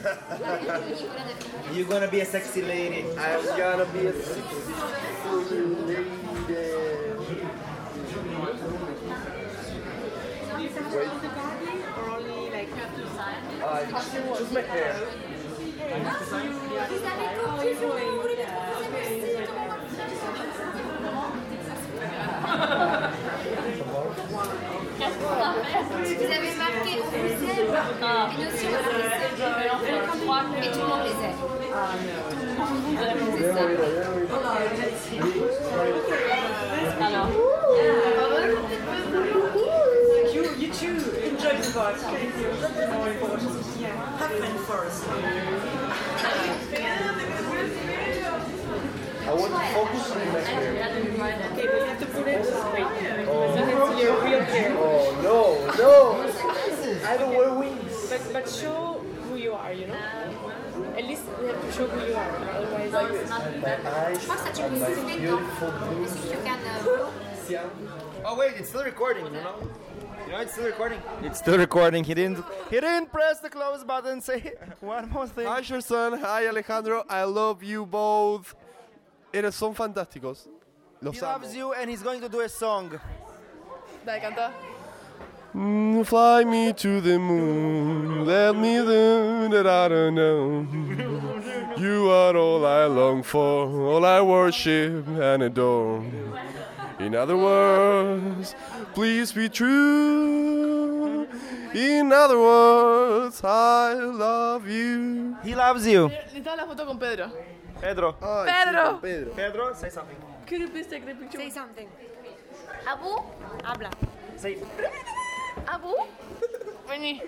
You're gonna be a sexy lady. I'm gonna be a sexy lady. Wait. Or only like Uh, just my hair. Vous avez marqué on les aime et nous aussi on les aime. Et tout le monde les you, you too enjoy the vodka. That's. Have fun first. I want to focus on my hair. Okay, we have to put it wait. So But but show who you are, you know? At least we have to show who you are. Otherwise My eyes Je crois que ça tue and my beautiful non blue. Est-ce que you can uh, Oh wait, it's still recording, you know? You know it's still recording? It's still recording. He didn't he didn't press the close button say one more thing. Hi Sherson, hi Alejandro, I love you both. Eres son fantásticos. Los He amo. loves you and he's going to do a song. Dale, canta. Mm, fly me to the moon, let me do that I don't know. You are all I long for, all I worship and adore. In other words, please be true. In other words, I love you. He loves you. Necesitaba la foto con Pedro. Pedro. Pedro! Pedro. Pedro, say something. Could you please take the picture? Say something. Abu, habla. Say Abu? Vení.